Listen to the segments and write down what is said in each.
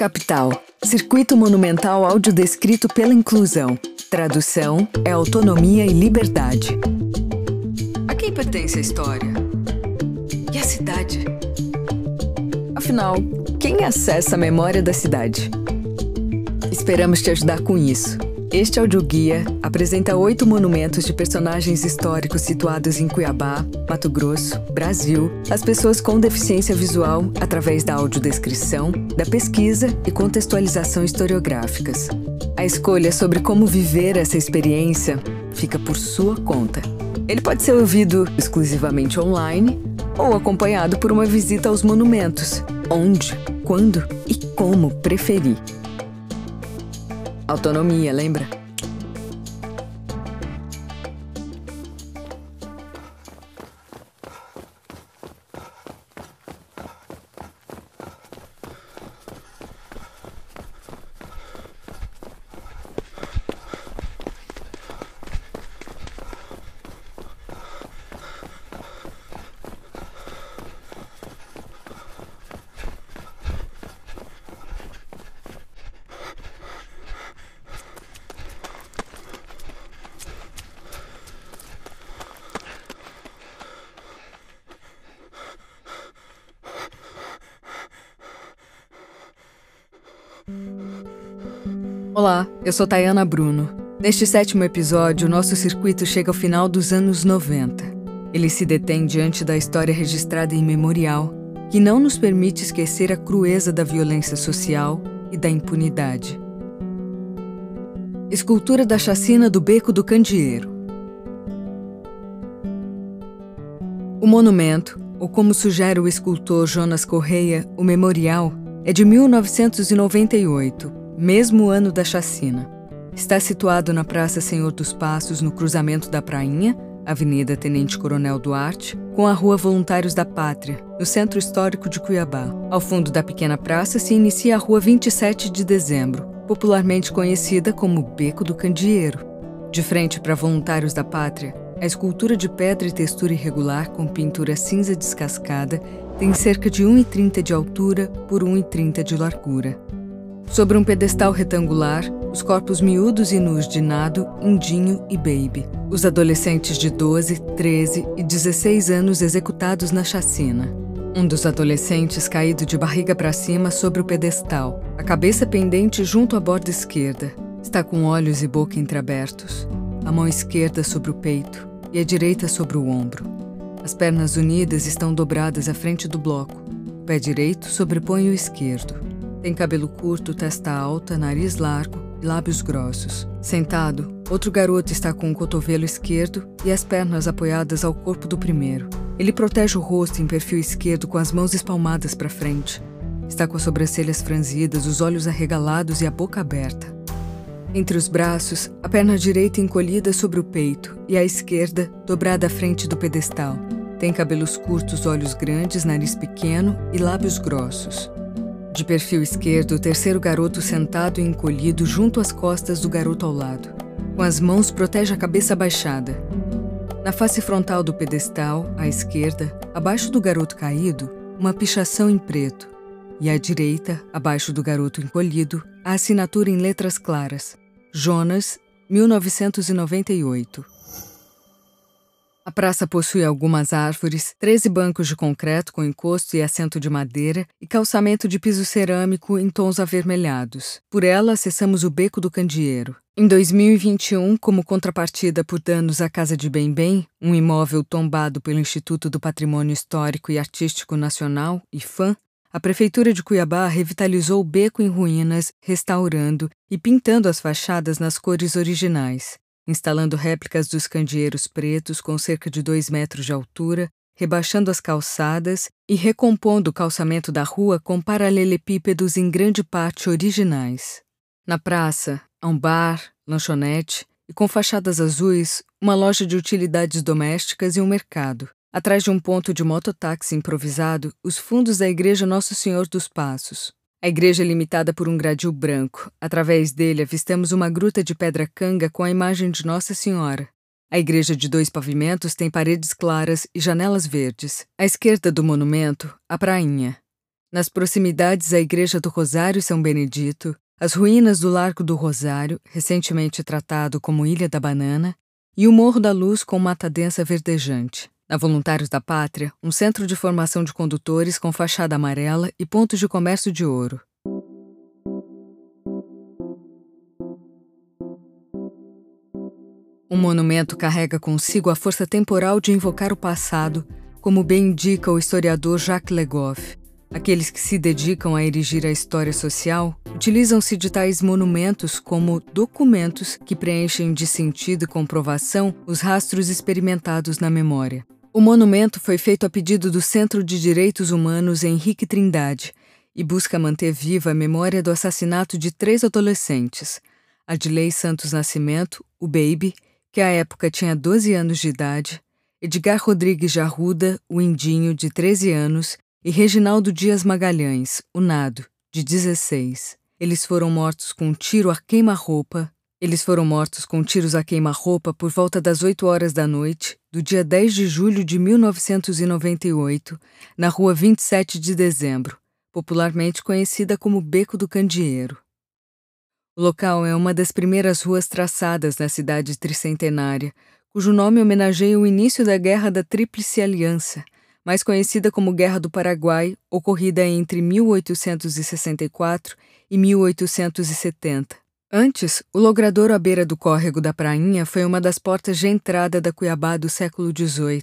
Capital. Circuito Monumental Audiodescrito pela Inclusão. Tradução é autonomia e liberdade. A quem pertence a história? E a cidade? Afinal, quem acessa a memória da cidade? Esperamos te ajudar com isso. Este audioguia apresenta oito monumentos de personagens históricos situados em Cuiabá, Mato Grosso, Brasil, as pessoas com deficiência visual através da audiodescrição, da pesquisa e contextualização historiográficas. A escolha sobre como viver essa experiência fica por sua conta. Ele pode ser ouvido exclusivamente online ou acompanhado por uma visita aos monumentos, onde, quando e como preferir. Autonomia, lembra? Olá, eu sou Tayana Bruno. Neste sétimo episódio, nosso circuito chega ao final dos anos 90. Ele se detém diante da história registrada em memorial, que não nos permite esquecer a crueza da violência social e da impunidade. Escultura da chacina do Beco do Candeeiro. O monumento, ou como sugere o escultor Jonas Correia, o memorial, é de 1998, mesmo ano da chacina. Está situado na Praça Senhor dos Passos, no cruzamento da Prainha, Avenida Tenente Coronel Duarte, com a Rua Voluntários da Pátria, no centro histórico de Cuiabá. Ao fundo da pequena praça se inicia a Rua 27 de Dezembro, popularmente conhecida como Beco do Candeeiro. De frente para Voluntários da Pátria, a escultura de pedra e textura irregular com pintura cinza descascada tem cerca de 1,30 de altura por 1,30 de largura. Sobre um pedestal retangular, os corpos miúdos e nus de Nado, Indinho e Baby, os adolescentes de 12, 13 e 16 anos executados na chacina. Um dos adolescentes caído de barriga para cima sobre o pedestal, a cabeça pendente junto à borda esquerda. Está com olhos e boca entreabertos, a mão esquerda sobre o peito e a direita sobre o ombro. As pernas unidas estão dobradas à frente do bloco. O pé direito sobrepõe o esquerdo. Tem cabelo curto, testa alta, nariz largo e lábios grossos. Sentado, outro garoto está com o cotovelo esquerdo e as pernas apoiadas ao corpo do primeiro. Ele protege o rosto em perfil esquerdo com as mãos espalmadas para frente. Está com as sobrancelhas franzidas, os olhos arregalados e a boca aberta. Entre os braços, a perna direita encolhida sobre o peito e a esquerda dobrada à frente do pedestal. Tem cabelos curtos, olhos grandes, nariz pequeno e lábios grossos. De perfil esquerdo, o terceiro garoto sentado e encolhido junto às costas do garoto ao lado. Com as mãos, protege a cabeça abaixada. Na face frontal do pedestal, à esquerda, abaixo do garoto caído, uma pichação em preto. E à direita, abaixo do garoto encolhido, a assinatura em letras claras: Jonas, 1998. A praça possui algumas árvores, 13 bancos de concreto com encosto e assento de madeira e calçamento de piso cerâmico em tons avermelhados. Por ela, acessamos o Beco do Candeeiro. Em 2021, como contrapartida por danos à Casa de Bem Bem, um imóvel tombado pelo Instituto do Patrimônio Histórico e Artístico Nacional, IFAM, a Prefeitura de Cuiabá revitalizou o beco em ruínas, restaurando e pintando as fachadas nas cores originais instalando réplicas dos candeeiros pretos com cerca de dois metros de altura, rebaixando as calçadas e recompondo o calçamento da rua com paralelepípedos em grande parte originais. Na praça, há um bar, lanchonete e, com fachadas azuis, uma loja de utilidades domésticas e um mercado. Atrás de um ponto de mototáxi improvisado, os fundos da Igreja Nosso Senhor dos Passos. A igreja é limitada por um gradil branco. Através dele avistamos uma gruta de pedra canga com a imagem de Nossa Senhora. A igreja de dois pavimentos tem paredes claras e janelas verdes. À esquerda do monumento, a prainha. Nas proximidades a Igreja do Rosário São Benedito, as ruínas do Largo do Rosário, recentemente tratado como Ilha da Banana, e o Morro da Luz com mata densa verdejante. Na Voluntários da Pátria, um centro de formação de condutores com fachada amarela e pontos de comércio de ouro. O monumento carrega consigo a força temporal de invocar o passado, como bem indica o historiador Jacques Legoff. Aqueles que se dedicam a erigir a história social utilizam-se de tais monumentos como documentos que preenchem de sentido e comprovação os rastros experimentados na memória. O monumento foi feito a pedido do Centro de Direitos Humanos Henrique Trindade e busca manter viva a memória do assassinato de três adolescentes: Adilei Santos Nascimento, o Baby, que à época tinha 12 anos de idade, Edgar Rodrigues Jarruda, o Indinho, de 13 anos, e Reginaldo Dias Magalhães, o Nado, de 16. Eles foram mortos com um tiro a queima-roupa. Eles foram mortos com tiros a queima-roupa por volta das 8 horas da noite, do dia 10 de julho de 1998, na rua 27 de dezembro, popularmente conhecida como Beco do Candeeiro. O local é uma das primeiras ruas traçadas na cidade tricentenária, cujo nome homenageia o início da Guerra da Tríplice Aliança, mais conhecida como Guerra do Paraguai, ocorrida entre 1864 e 1870. Antes, o logradouro à beira do córrego da Prainha foi uma das portas de entrada da Cuiabá do século XVIII.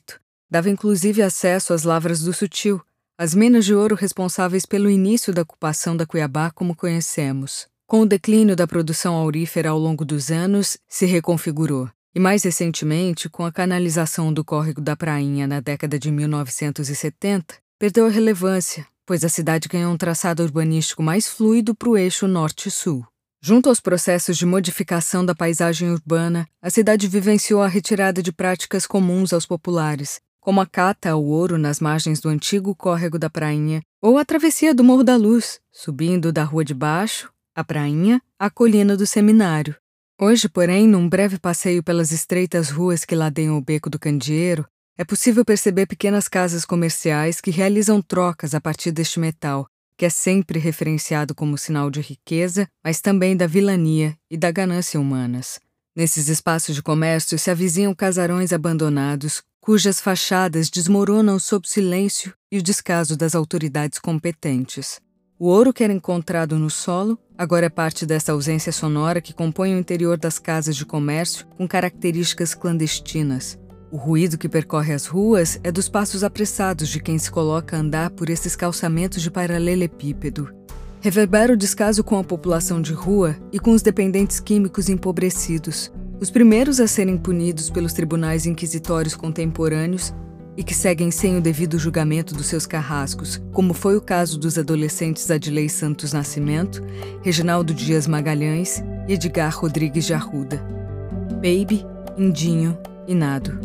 Dava inclusive acesso às lavras do Sutil, as minas de ouro responsáveis pelo início da ocupação da Cuiabá como conhecemos. Com o declínio da produção aurífera ao longo dos anos, se reconfigurou e mais recentemente, com a canalização do córrego da Prainha na década de 1970, perdeu a relevância, pois a cidade ganhou um traçado urbanístico mais fluido para o eixo norte-sul. Junto aos processos de modificação da paisagem urbana, a cidade vivenciou a retirada de práticas comuns aos populares, como a cata ao ouro nas margens do antigo córrego da Prainha ou a travessia do Morro da Luz, subindo da Rua de Baixo, a Prainha, à colina do Seminário. Hoje, porém, num breve passeio pelas estreitas ruas que ladeiam o beco do Candeeiro, é possível perceber pequenas casas comerciais que realizam trocas a partir deste metal, que é sempre referenciado como sinal de riqueza, mas também da vilania e da ganância humanas. Nesses espaços de comércio se avizinham casarões abandonados, cujas fachadas desmoronam sob silêncio e o descaso das autoridades competentes. O ouro que era encontrado no solo agora é parte dessa ausência sonora que compõe o interior das casas de comércio com características clandestinas. O ruído que percorre as ruas é dos passos apressados de quem se coloca a andar por esses calçamentos de paralelepípedo. Reverbera o descaso com a população de rua e com os dependentes químicos empobrecidos, os primeiros a serem punidos pelos tribunais inquisitórios contemporâneos e que seguem sem o devido julgamento dos seus carrascos, como foi o caso dos adolescentes Adilei Santos Nascimento, Reginaldo Dias Magalhães e Edgar Rodrigues de Arruda. Baby, Indinho e Nado.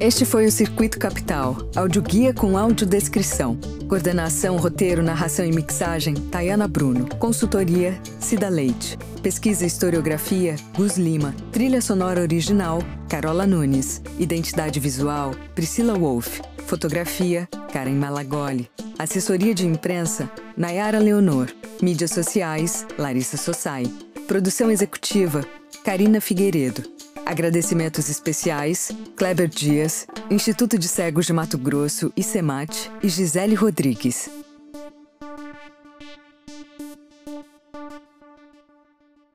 Este foi o Circuito Capital, audioguia com audiodescrição. Coordenação, roteiro, narração e mixagem, Tayana Bruno. Consultoria, Cida Leite. Pesquisa e historiografia, Gus Lima. Trilha sonora original, Carola Nunes. Identidade visual, Priscila Wolff. Fotografia, Karen Malagoli. Assessoria de imprensa, Nayara Leonor. Mídias sociais, Larissa Sossai. Produção executiva, Karina Figueiredo. Agradecimentos especiais: Kleber Dias, Instituto de Cegos de Mato Grosso, ICEMAT e Gisele Rodrigues.